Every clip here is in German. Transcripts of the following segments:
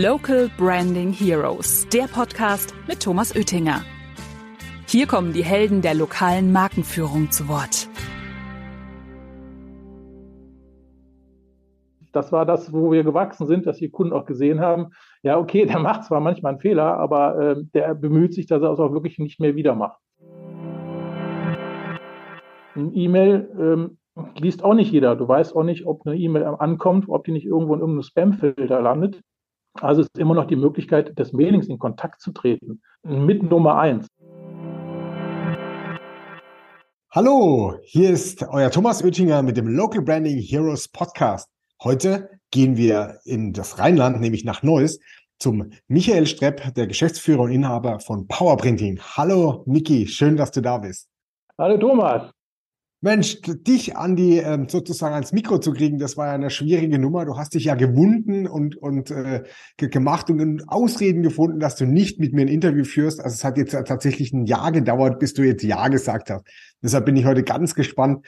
Local Branding Heroes, der Podcast mit Thomas Oettinger. Hier kommen die Helden der lokalen Markenführung zu Wort. Das war das, wo wir gewachsen sind, dass die Kunden auch gesehen haben, ja, okay, der macht zwar manchmal einen Fehler, aber äh, der bemüht sich, dass er es auch wirklich nicht mehr wieder macht. Ein E-Mail ähm, liest auch nicht jeder. Du weißt auch nicht, ob eine E-Mail ankommt, ob die nicht irgendwo in irgendeinem Spam-Filter landet. Also ist immer noch die Möglichkeit, des Mailings in Kontakt zu treten. Mit Nummer eins. Hallo, hier ist euer Thomas Oettinger mit dem Local Branding Heroes Podcast. Heute gehen wir in das Rheinland, nämlich nach Neuss, zum Michael Strepp, der Geschäftsführer und Inhaber von Powerprinting. Hallo, Miki, schön, dass du da bist. Hallo, Thomas. Mensch, dich an die ähm, sozusagen ans Mikro zu kriegen, das war ja eine schwierige Nummer. Du hast dich ja gewunden und und äh, gemacht und Ausreden gefunden, dass du nicht mit mir ein Interview führst. Also es hat jetzt tatsächlich ein Jahr gedauert, bis du jetzt ja gesagt hast. Deshalb bin ich heute ganz gespannt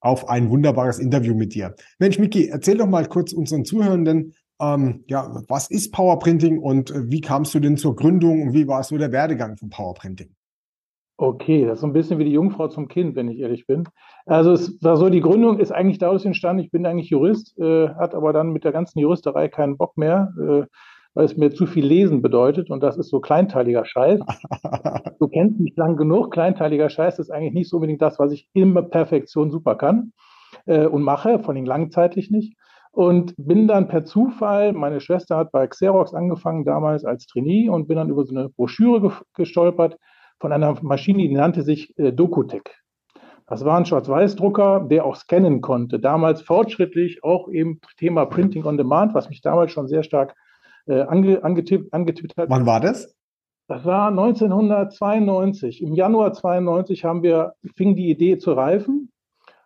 auf ein wunderbares Interview mit dir. Mensch, Miki, erzähl doch mal kurz unseren Zuhörenden, ähm, ja, was ist Powerprinting und äh, wie kamst du denn zur Gründung und wie war so der Werdegang von Powerprinting? Okay, das ist so ein bisschen wie die Jungfrau zum Kind, wenn ich ehrlich bin. Also es war so, die Gründung ist eigentlich daraus entstanden, ich bin eigentlich Jurist, äh, hat aber dann mit der ganzen Juristerei keinen Bock mehr, äh, weil es mir zu viel Lesen bedeutet und das ist so kleinteiliger Scheiß. du kennst mich lang genug, kleinteiliger Scheiß ist eigentlich nicht so unbedingt das, was ich immer Perfektion super kann äh, und mache, vor allem langzeitlich nicht. Und bin dann per Zufall, meine Schwester hat bei Xerox angefangen, damals als Trainee und bin dann über so eine Broschüre gestolpert, von einer Maschine, die nannte sich äh, Dokutec. Das war ein Schwarz-Weiß-Drucker, der auch scannen konnte. Damals fortschrittlich, auch eben Thema Printing on Demand, was mich damals schon sehr stark äh, ange, angetippt, angetippt hat. Wann war das? Das war 1992. Im Januar 92 haben wir, fing die Idee zu reifen.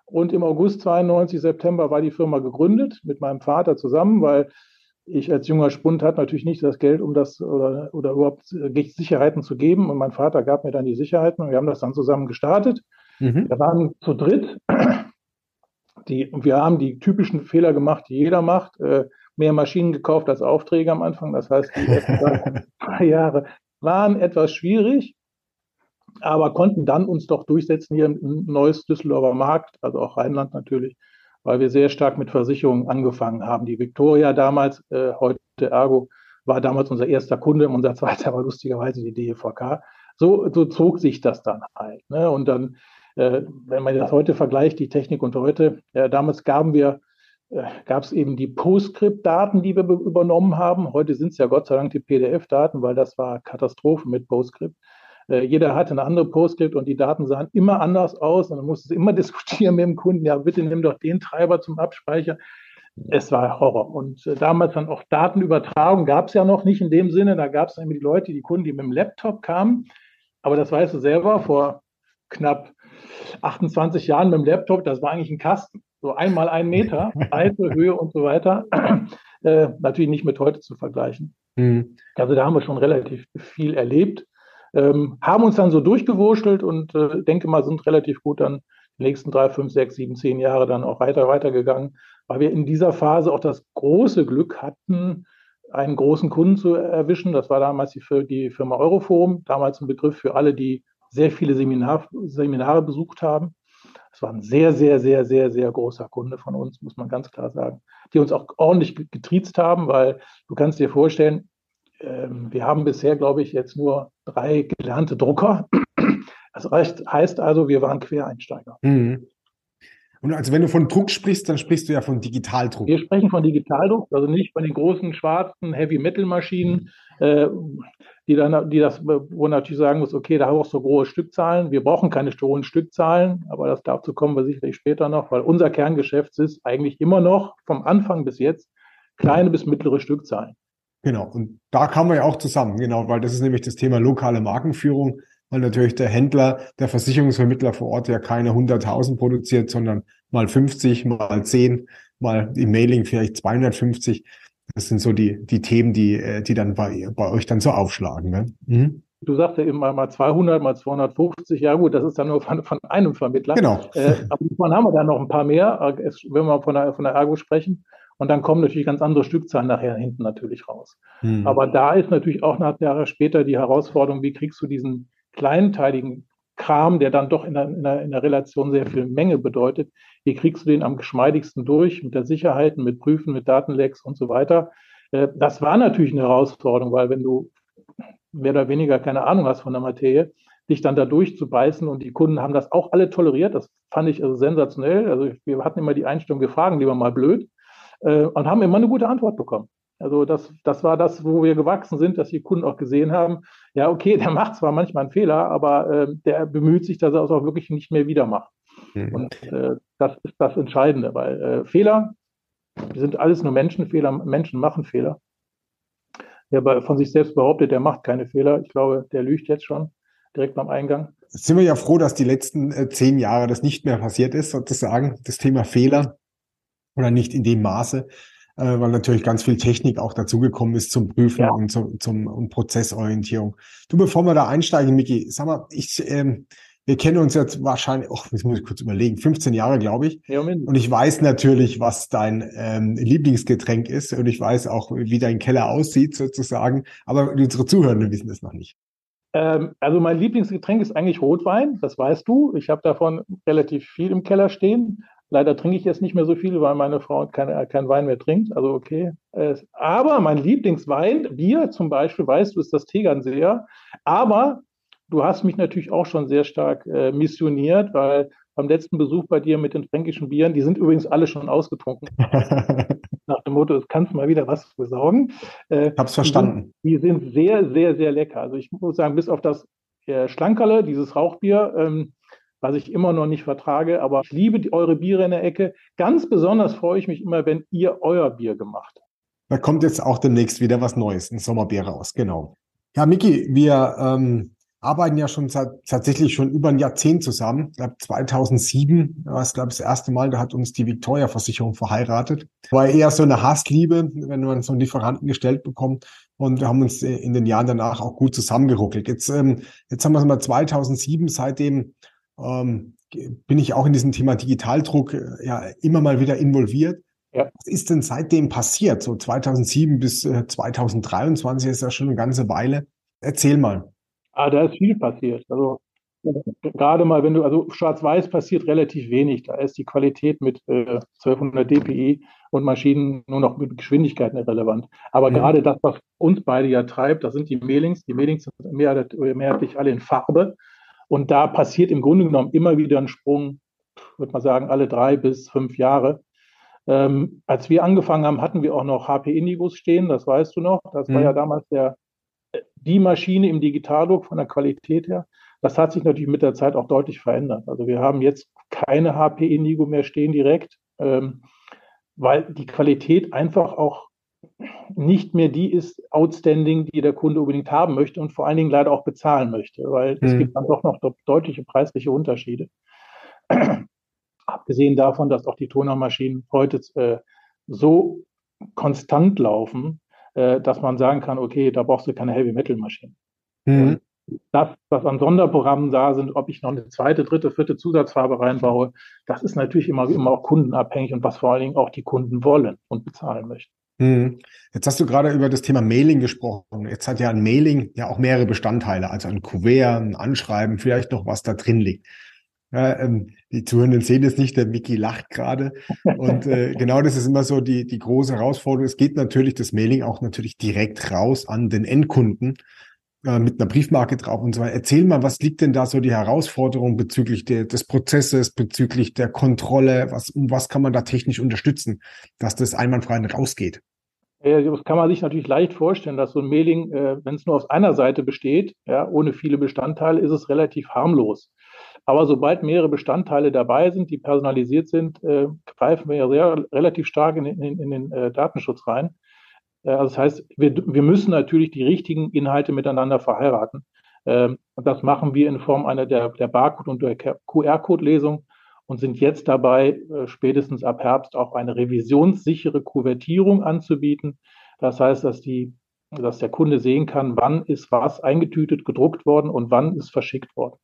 Und im August 92, September war die Firma gegründet mit meinem Vater zusammen, weil ich als junger Spund hatte natürlich nicht das Geld, um das oder, oder überhaupt Sicherheiten zu geben. Und mein Vater gab mir dann die Sicherheiten und wir haben das dann zusammen gestartet. Mhm. Wir waren zu dritt. Die, wir haben die typischen Fehler gemacht, die jeder macht. Äh, mehr Maschinen gekauft als Aufträge am Anfang. Das heißt, die ersten drei Jahre waren etwas schwierig, aber konnten dann uns doch durchsetzen hier im neues Düsseldorfer Markt, also auch Rheinland natürlich weil wir sehr stark mit Versicherungen angefangen haben. Die Victoria damals, äh, heute Ergo, war damals unser erster Kunde, unser zweiter war lustigerweise die DEVK. So, so zog sich das dann halt. Ne? Und dann, äh, wenn man das heute vergleicht, die Technik und heute, äh, damals gaben wir, äh, gab es eben die PostScript-Daten, die wir übernommen haben. Heute sind es ja Gott sei Dank die PDF-Daten, weil das war Katastrophe mit PostScript. Äh, jeder hatte eine andere Postgrid und die Daten sahen immer anders aus und man musste immer diskutieren mit dem Kunden, ja bitte nimm doch den Treiber zum Abspeicher. Es war Horror. Und äh, damals dann auch Datenübertragung gab es ja noch nicht in dem Sinne. Da gab es nämlich die Leute, die Kunden, die mit dem Laptop kamen. Aber das weißt du selber, vor knapp 28 Jahren mit dem Laptop, das war eigentlich ein Kasten. So einmal ein Meter, Breite, Höhe und so weiter. Äh, natürlich nicht mit heute zu vergleichen. Mhm. Also da haben wir schon relativ viel erlebt ähm, haben uns dann so durchgewurschtelt und äh, denke mal, sind relativ gut dann die nächsten drei, fünf, sechs, sieben, zehn Jahre dann auch weiter weitergegangen, weil wir in dieser Phase auch das große Glück hatten, einen großen Kunden zu erwischen. Das war damals die, die Firma Euroforum, damals ein Begriff für alle, die sehr viele Seminar, Seminare besucht haben. Es war ein sehr, sehr, sehr, sehr, sehr großer Kunde von uns, muss man ganz klar sagen, die uns auch ordentlich getriezt haben, weil du kannst dir vorstellen, wir haben bisher, glaube ich, jetzt nur drei gelernte Drucker. Das heißt also, wir waren Quereinsteiger. Mhm. Und also wenn du von Druck sprichst, dann sprichst du ja von Digitaldruck. Wir sprechen von Digitaldruck, also nicht von den großen schwarzen Heavy-Metal-Maschinen, äh, die dann, die das, wo natürlich sagen muss, okay, da haben wir auch so große Stückzahlen. Wir brauchen keine hohen Stückzahlen, aber das dazu kommen wir sicherlich später noch, weil unser Kerngeschäft ist eigentlich immer noch vom Anfang bis jetzt kleine bis mittlere Stückzahlen. Genau, und da kamen wir ja auch zusammen, genau, weil das ist nämlich das Thema lokale Markenführung, weil natürlich der Händler, der Versicherungsvermittler vor Ort ja keine 100.000 produziert, sondern mal 50, mal 10, mal im Mailing vielleicht 250. Das sind so die, die Themen, die, äh, die dann bei, bei euch dann so aufschlagen. Ne? Mhm. Du sagst ja eben mal, mal 200, mal 250. Ja gut, das ist dann nur von, von einem Vermittler. Genau. Äh, aber davon haben wir dann noch ein paar mehr, äh, wenn wir von der, von der Ergo sprechen. Und dann kommen natürlich ganz andere Stückzahlen nachher hinten natürlich raus. Mhm. Aber da ist natürlich auch nach Jahre später die Herausforderung, wie kriegst du diesen kleinteiligen Kram, der dann doch in der, in, der, in der Relation sehr viel Menge bedeutet, wie kriegst du den am geschmeidigsten durch mit der Sicherheit, mit Prüfen, mit Datenlecks und so weiter. Äh, das war natürlich eine Herausforderung, weil wenn du mehr oder weniger keine Ahnung hast von der Materie, dich dann da durchzubeißen und die Kunden haben das auch alle toleriert. Das fand ich also sensationell. Also wir hatten immer die Einstellung, wir fragen lieber mal blöd äh, und haben immer eine gute Antwort bekommen. Also das, das war das, wo wir gewachsen sind, dass die Kunden auch gesehen haben, ja, okay, der macht zwar manchmal einen Fehler, aber äh, der bemüht sich, dass er es auch wirklich nicht mehr wieder macht. Mhm. Und äh, das ist das Entscheidende, weil äh, Fehler, wir sind alles nur Menschen, Fehler, Menschen machen Fehler. Wer von sich selbst behauptet, der macht keine Fehler, ich glaube, der lügt jetzt schon direkt beim Eingang. Jetzt sind wir ja froh, dass die letzten äh, zehn Jahre das nicht mehr passiert ist, sozusagen, das Thema Fehler oder nicht in dem Maße, äh, weil natürlich ganz viel Technik auch dazugekommen ist zum Prüfen ja. und zum, zum und Prozessorientierung. Du, bevor wir da einsteigen, Miki, sag mal, ich, ähm, wir kennen uns jetzt wahrscheinlich, oh, jetzt muss ich kurz überlegen, 15 Jahre, glaube ich. Ja, und ich weiß natürlich, was dein ähm, Lieblingsgetränk ist und ich weiß auch, wie dein Keller aussieht sozusagen, aber unsere Zuhörenden wissen das noch nicht. Ähm, also mein Lieblingsgetränk ist eigentlich Rotwein, das weißt du. Ich habe davon relativ viel im Keller stehen. Leider trinke ich jetzt nicht mehr so viel, weil meine Frau keinen kein Wein mehr trinkt. Also okay. aber mein Lieblingswein, Bier zum Beispiel, weißt du, ist das Tegernseer. Aber du hast mich natürlich auch schon sehr stark äh, missioniert, weil beim letzten Besuch bei dir mit den fränkischen Bieren, die sind übrigens alle schon ausgetrunken. Nach dem Motto, es kannst mal wieder was besorgen. Äh, Hab's verstanden. Die sind, die sind, sehr, sehr, sehr lecker. Also ich muss sagen, bis auf das äh, Schlankerle, dieses Rauchbier, ähm, was ich immer noch nicht vertrage, aber ich liebe die, eure Biere in der Ecke. Ganz besonders freue ich mich immer, wenn ihr euer Bier gemacht. Da kommt jetzt auch demnächst wieder was Neues, ein Sommerbier raus, genau. Ja, Miki, wir ähm, arbeiten ja schon seit, tatsächlich schon über ein Jahrzehnt zusammen. Ich glaube 2007 war es, glaube ich, das erste Mal, da hat uns die Victoria-Versicherung verheiratet. War eher so eine Hassliebe, wenn man so einen Lieferanten gestellt bekommt. Und wir haben uns in den Jahren danach auch gut zusammengeruckelt. Jetzt, ähm, jetzt haben wir es mal 2007, seitdem ähm, bin ich auch in diesem Thema Digitaldruck äh, ja immer mal wieder involviert. Ja. Was ist denn seitdem passiert? So 2007 bis äh, 2023 ist ja schon eine ganze Weile. Erzähl mal. Ah, da ist viel passiert. Also gerade mal, wenn du, also schwarz-weiß passiert relativ wenig. Da ist die Qualität mit äh, 1200 dpi und Maschinen nur noch mit Geschwindigkeiten irrelevant. Aber ja. gerade das, was uns beide ja treibt, das sind die Mailings. Die Mailings sind mehrheitlich alle in Farbe. Und da passiert im Grunde genommen immer wieder ein Sprung, würde man sagen, alle drei bis fünf Jahre. Ähm, als wir angefangen haben, hatten wir auch noch HP Indigos stehen, das weißt du noch. Das mhm. war ja damals der die Maschine im Digitaldruck von der Qualität her. Das hat sich natürlich mit der Zeit auch deutlich verändert. Also wir haben jetzt keine HP Indigo mehr stehen direkt, ähm, weil die Qualität einfach auch nicht mehr die ist outstanding, die der Kunde unbedingt haben möchte und vor allen Dingen leider auch bezahlen möchte, weil mhm. es gibt dann doch noch deutliche preisliche Unterschiede. Abgesehen davon, dass auch die Tonermaschinen heute äh, so konstant laufen, äh, dass man sagen kann, okay, da brauchst du keine Heavy-Metal-Maschinen. Mhm. Das, was an Sonderprogrammen da sind, ob ich noch eine zweite, dritte, vierte Zusatzfarbe reinbaue, das ist natürlich immer, immer auch kundenabhängig und was vor allen Dingen auch die Kunden wollen und bezahlen möchten. Mhm. Jetzt hast du gerade über das Thema Mailing gesprochen. Jetzt hat ja ein Mailing ja auch mehrere Bestandteile, also ein Kuvert, ein Anschreiben, vielleicht noch was da drin liegt. Ja, ähm, die Zuhörenden sehen es nicht, der Mickey lacht gerade. Und äh, genau das ist immer so die, die große Herausforderung. Es geht natürlich das Mailing auch natürlich direkt raus an den Endkunden äh, mit einer Briefmarke drauf und so weiter. Erzähl mal, was liegt denn da so die Herausforderung bezüglich der, des Prozesses, bezüglich der Kontrolle? Was, um was kann man da technisch unterstützen, dass das einwandfrei rausgeht? Das kann man sich natürlich leicht vorstellen, dass so ein Mailing, äh, wenn es nur aus einer Seite besteht, ja, ohne viele Bestandteile, ist es relativ harmlos. Aber sobald mehrere Bestandteile dabei sind, die personalisiert sind, äh, greifen wir ja sehr relativ stark in, in, in den äh, Datenschutz rein. Also das heißt, wir, wir müssen natürlich die richtigen Inhalte miteinander verheiraten. Ähm, und das machen wir in Form einer der, der Barcode- und der QR-Code-Lesung und sind jetzt dabei, äh, spätestens ab Herbst auch eine revisionssichere Kuvertierung anzubieten. Das heißt, dass die dass der Kunde sehen kann, wann ist was eingetütet, gedruckt worden und wann ist verschickt worden.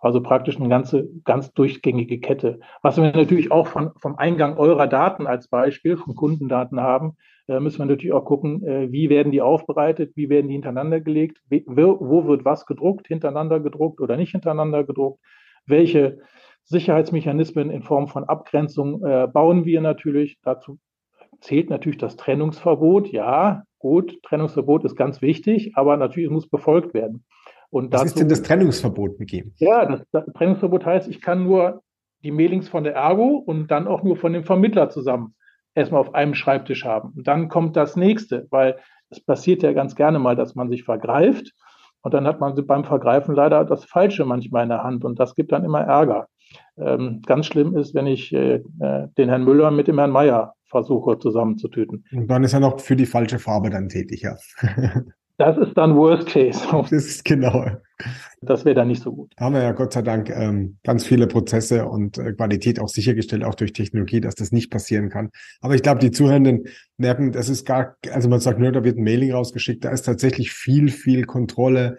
Also praktisch eine ganze, ganz durchgängige Kette. Was wir natürlich auch von, vom Eingang eurer Daten als Beispiel, von Kundendaten haben, äh, müssen wir natürlich auch gucken, äh, wie werden die aufbereitet, wie werden die hintereinander gelegt, wo, wo wird was gedruckt, hintereinander gedruckt oder nicht hintereinander gedruckt, welche Sicherheitsmechanismen in Form von Abgrenzung äh, bauen wir natürlich. Dazu zählt natürlich das Trennungsverbot. Ja, gut, Trennungsverbot ist ganz wichtig, aber natürlich muss befolgt werden. Und Was dazu, ist denn das Trennungsverbot begeben? Ja, das, das, Trennungsverbot heißt, ich kann nur die Mailings von der Ergo und dann auch nur von dem Vermittler zusammen erstmal auf einem Schreibtisch haben. Und dann kommt das nächste, weil es passiert ja ganz gerne mal, dass man sich vergreift und dann hat man beim Vergreifen leider das Falsche manchmal in der Hand und das gibt dann immer Ärger. Ähm, ganz schlimm ist, wenn ich äh, äh den Herrn Müller mit dem Herrn Meier versuche zusammenzutüten. Und dann ist er noch für die falsche Farbe dann tätig, ja. Das ist dann Worst Case. Das ist genau. Das wäre dann nicht so gut. Da haben wir ja Gott sei Dank ähm, ganz viele Prozesse und äh, Qualität auch sichergestellt, auch durch Technologie, dass das nicht passieren kann. Aber ich glaube, die Zuhörenden merken, das ist gar, also man sagt nur, da wird ein Mailing rausgeschickt, da ist tatsächlich viel, viel Kontrolle,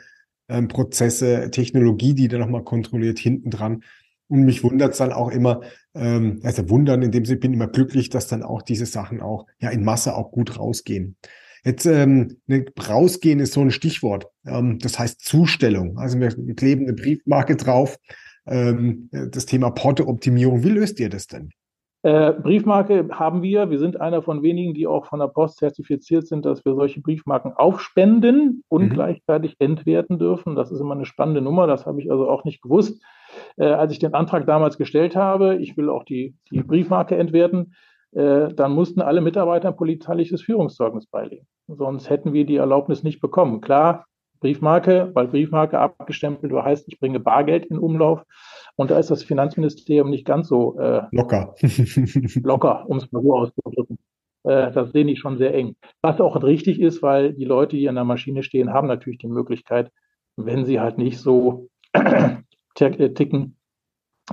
ähm, Prozesse, Technologie, die da nochmal kontrolliert hinten dran. Und mich wundert es dann auch immer, ähm, also wundern, indem ich bin immer glücklich, dass dann auch diese Sachen auch ja in Masse auch gut rausgehen. Jetzt ähm, ne, rausgehen ist so ein Stichwort. Ähm, das heißt Zustellung. Also wir, kleben eine Briefmarke drauf. Ähm, das Thema Porto-Optimierung. Wie löst ihr das denn? Äh, Briefmarke haben wir. Wir sind einer von wenigen, die auch von der Post zertifiziert sind, dass wir solche Briefmarken aufspenden und mhm. gleichzeitig entwerten dürfen. Das ist immer eine spannende Nummer. Das habe ich also auch nicht gewusst, äh, als ich den Antrag damals gestellt habe. Ich will auch die, die Briefmarke entwerten. Äh, dann mussten alle Mitarbeiter ein polizeiliches Führungszeugnis beilegen. Sonst hätten wir die Erlaubnis nicht bekommen. Klar, Briefmarke, weil Briefmarke abgestempelt heißt, ich bringe Bargeld in Umlauf. Und da ist das Finanzministerium nicht ganz so äh, locker, locker, um es mal so auszudrücken. Äh, das sehen die schon sehr eng. Was auch richtig ist, weil die Leute, die an der Maschine stehen, haben natürlich die Möglichkeit, wenn sie halt nicht so äh, ticken,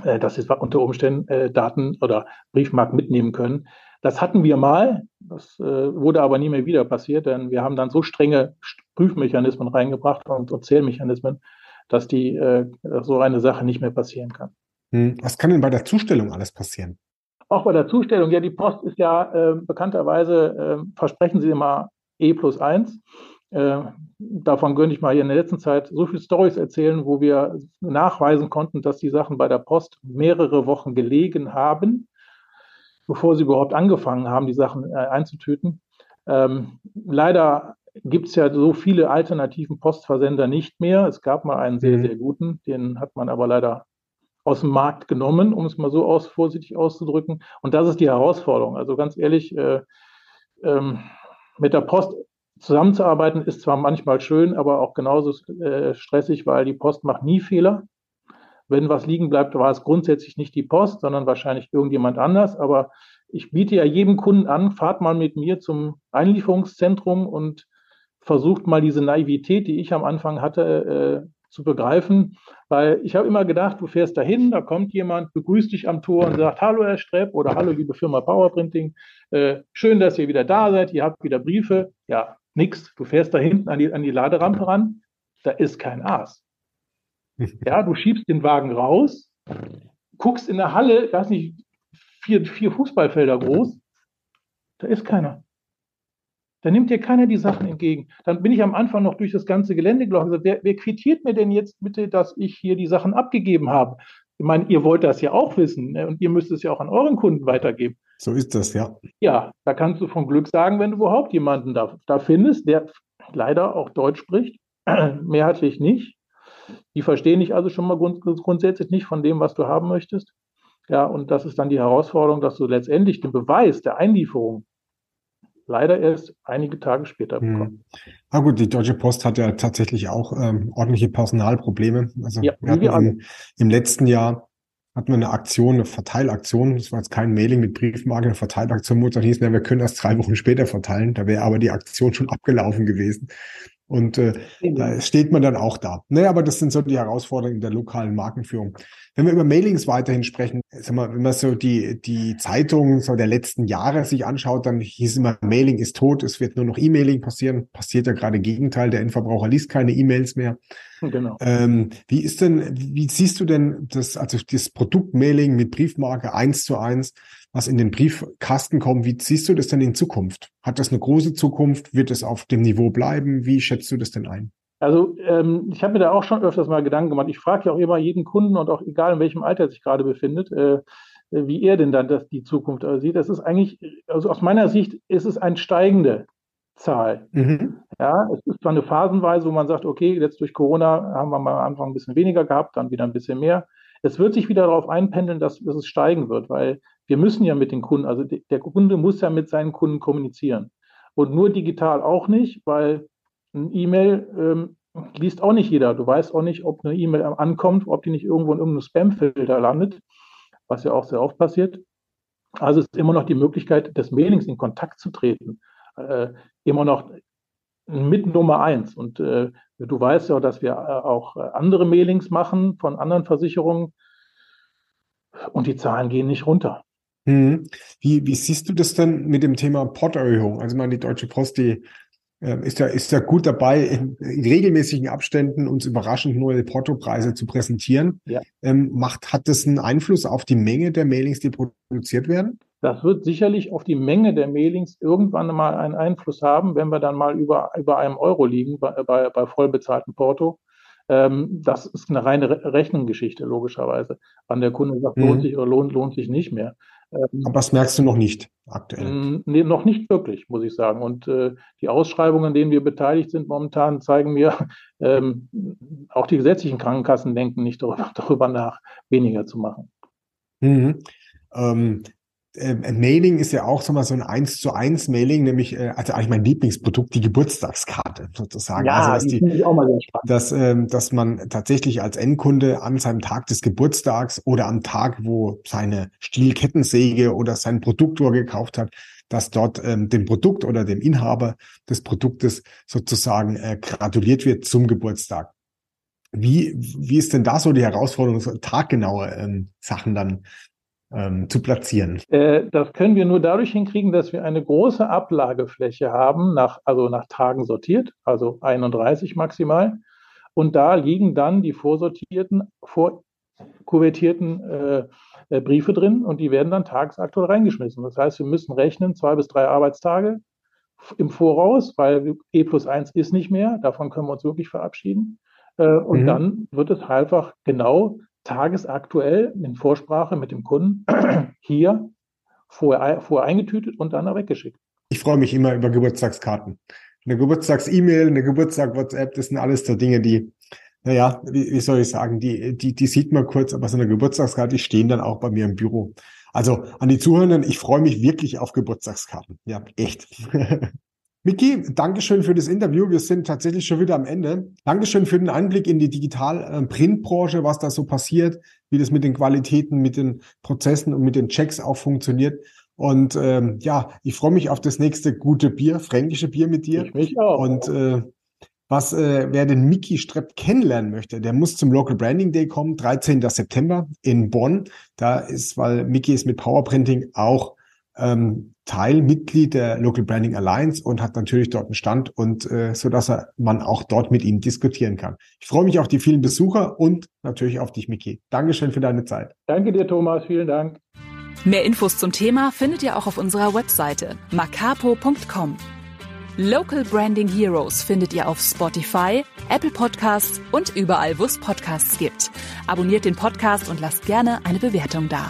äh, dass sie unter Umständen äh, Daten oder Briefmarken mitnehmen können. Das hatten wir mal, das äh, wurde aber nie mehr wieder passiert, denn wir haben dann so strenge Prüfmechanismen reingebracht und, und Zählmechanismen, dass die äh, so eine Sache nicht mehr passieren kann. Hm. Was kann denn bei der Zustellung alles passieren? Auch bei der Zustellung, ja, die Post ist ja äh, bekannterweise, äh, versprechen sie immer E plus eins. Äh, davon gönne ich mal hier in der letzten Zeit so viele Stories erzählen, wo wir nachweisen konnten, dass die Sachen bei der Post mehrere Wochen gelegen haben, bevor sie überhaupt angefangen haben, die Sachen äh, einzutüten. Ähm, leider gibt es ja so viele alternativen Postversender nicht mehr. Es gab mal einen sehr, mhm. sehr guten, den hat man aber leider aus dem Markt genommen, um es mal so aus, vorsichtig auszudrücken. Und das ist die Herausforderung. Also ganz ehrlich, äh, ähm, mit der Post zusammenzuarbeiten ist zwar manchmal schön, aber auch genauso äh, stressig, weil die Post macht nie Fehler. Wenn was liegen bleibt, war es grundsätzlich nicht die Post, sondern wahrscheinlich irgendjemand anders. Aber ich biete ja jedem Kunden an, fahrt mal mit mir zum Einlieferungszentrum und versucht mal diese Naivität, die ich am Anfang hatte, äh, zu begreifen. Weil ich habe immer gedacht, du fährst dahin, da kommt jemand, begrüßt dich am Tor und sagt, hallo Herr Strepp oder hallo liebe Firma Powerprinting, äh, schön, dass ihr wieder da seid, ihr habt wieder Briefe. Ja, nix. Du fährst da hinten an die, an die Laderampe ran, da ist kein Aas. Ja, du schiebst den Wagen raus, guckst in der Halle, ich weiß nicht, vier, vier Fußballfelder groß, da ist keiner. Da nimmt dir keiner die Sachen entgegen. Dann bin ich am Anfang noch durch das ganze Gelände gelaufen. Wer, wer quittiert mir denn jetzt bitte, dass ich hier die Sachen abgegeben habe? Ich meine, ihr wollt das ja auch wissen ne? und ihr müsst es ja auch an euren Kunden weitergeben. So ist das, ja. Ja, da kannst du von Glück sagen, wenn du überhaupt jemanden da, da findest, der leider auch Deutsch spricht, mehrheitlich nicht. Die verstehen dich also schon mal grund grundsätzlich nicht von dem, was du haben möchtest. Ja, und das ist dann die Herausforderung, dass du letztendlich den Beweis der Einlieferung leider erst einige Tage später hm. bekommen. Na gut, die Deutsche Post hat ja tatsächlich auch ähm, ordentliche Personalprobleme. Also ja, wir hatten im, im letzten Jahr hatten wir eine Aktion, eine Verteilaktion. Das war jetzt kein Mailing mit Briefmarke, eine Verteilaktion, wo es dann hieß, na, wir können das drei Wochen später verteilen. Da wäre aber die Aktion schon abgelaufen gewesen. Und äh, da steht man dann auch da. Naja, aber das sind so die Herausforderungen der lokalen Markenführung. Wenn wir über Mailings weiterhin sprechen, sag mal, wenn man so die, die Zeitungen so der letzten Jahre sich anschaut, dann hieß immer, Mailing ist tot, es wird nur noch E-Mailing passieren. Passiert ja gerade Gegenteil, der Endverbraucher liest keine E-Mails mehr. Genau. Ähm, wie ist denn, wie siehst du denn das, also das Produktmailing mit Briefmarke eins zu eins? was in den Briefkasten kommt. Wie siehst du das denn in Zukunft? Hat das eine große Zukunft? Wird es auf dem Niveau bleiben? Wie schätzt du das denn ein? Also ähm, ich habe mir da auch schon öfters mal Gedanken gemacht. Ich frage ja auch immer jeden Kunden und auch egal in welchem Alter er sich gerade befindet, äh, wie er denn dann das, die Zukunft sieht. Das ist eigentlich, also aus meiner Sicht ist es eine steigende Zahl. Mhm. Ja, es ist zwar eine Phasenweise, wo man sagt, okay, jetzt durch Corona haben wir mal am Anfang ein bisschen weniger gehabt, dann wieder ein bisschen mehr. Es wird sich wieder darauf einpendeln, dass, dass es steigen wird, weil wir müssen ja mit den Kunden, also der Kunde muss ja mit seinen Kunden kommunizieren. Und nur digital auch nicht, weil ein E-Mail ähm, liest auch nicht jeder. Du weißt auch nicht, ob eine E-Mail ankommt, ob die nicht irgendwo in irgendeinem Spam-Filter landet, was ja auch sehr oft passiert. Also es ist immer noch die Möglichkeit, des Mailings in Kontakt zu treten. Äh, immer noch mit Nummer eins. Und äh, du weißt ja, dass wir äh, auch andere Mailings machen von anderen Versicherungen und die Zahlen gehen nicht runter. Hm. Wie, wie siehst du das denn mit dem Thema Porterhöhung? Also mal die Deutsche Post, die äh, ist ja, ist ja gut dabei, in, in, regelmäßigen Abständen uns überraschend neue Portopreise zu präsentieren. Ja. Ähm, macht, hat das einen Einfluss auf die Menge der Mailings, die produziert werden? Das wird sicherlich auf die Menge der Mailings irgendwann mal einen Einfluss haben, wenn wir dann mal über, über einem Euro liegen bei, bei, bei vollbezahltem Porto. Ähm, das ist eine reine Rechnungsgeschichte, logischerweise. Wann der Kunde sagt, mhm. lohnt sich oder lohnt, lohnt sich nicht mehr. Ähm, Aber das merkst du noch nicht aktuell? Nee, noch nicht wirklich, muss ich sagen. Und äh, die Ausschreibungen, an denen wir beteiligt sind momentan, zeigen mir, ähm, auch die gesetzlichen Krankenkassen denken nicht darüber, darüber nach, weniger zu machen. Mhm. Ähm, äh, Mailing ist ja auch so mal so ein eins zu eins Mailing, nämlich äh, also eigentlich mein Lieblingsprodukt, die Geburtstagskarte sozusagen. Ja, also dass, die auch mal sehr spannend. dass, ähm, dass man tatsächlich als Endkunde an seinem Tag des Geburtstags oder am Tag, wo seine Stielkettensäge oder sein Produkt, wo er gekauft hat, dass dort ähm, dem Produkt oder dem Inhaber des Produktes sozusagen äh, gratuliert wird zum Geburtstag. Wie, wie ist denn da so die Herausforderung, so taggenaue ähm, Sachen dann ähm, zu platzieren? Äh, das können wir nur dadurch hinkriegen, dass wir eine große Ablagefläche haben, nach, also nach Tagen sortiert, also 31 maximal. Und da liegen dann die vorsortierten, vorkuvertierten äh, äh, Briefe drin und die werden dann tagesaktuell reingeschmissen. Das heißt, wir müssen rechnen zwei bis drei Arbeitstage im Voraus, weil E plus eins ist nicht mehr. Davon können wir uns wirklich verabschieden. Äh, und mhm. dann wird es einfach genau tagesaktuell in Vorsprache mit dem Kunden hier vorher, vorher eingetütet und dann weggeschickt. Ich freue mich immer über Geburtstagskarten. Eine Geburtstags-E-Mail, eine Geburtstag-WhatsApp, das sind alles so Dinge, die, naja, wie, wie soll ich sagen, die, die, die sieht man kurz, aber so eine Geburtstagskarte, die stehen dann auch bei mir im Büro. Also an die Zuhörenden, ich freue mich wirklich auf Geburtstagskarten. Ja, echt. Miki, Dankeschön für das Interview. Wir sind tatsächlich schon wieder am Ende. Dankeschön für den Einblick in die Digital-Printbranche, was da so passiert, wie das mit den Qualitäten, mit den Prozessen und mit den Checks auch funktioniert. Und ähm, ja, ich freue mich auf das nächste gute Bier, fränkische Bier mit dir. Ich mich auch. Und äh, was, äh, wer den Miki Strepp kennenlernen möchte, der muss zum Local Branding Day kommen, 13. September in Bonn. Da ist, weil Miki ist mit Powerprinting auch ähm, Teil, Mitglied der Local Branding Alliance und hat natürlich dort einen Stand und äh, so dass er man auch dort mit ihm diskutieren kann. Ich freue mich auf die vielen Besucher und natürlich auf dich, Miki. Dankeschön für deine Zeit. Danke dir, Thomas. Vielen Dank. Mehr Infos zum Thema findet ihr auch auf unserer Webseite macapo.com. Local Branding Heroes findet ihr auf Spotify, Apple Podcasts und überall, wo es Podcasts gibt. Abonniert den Podcast und lasst gerne eine Bewertung da.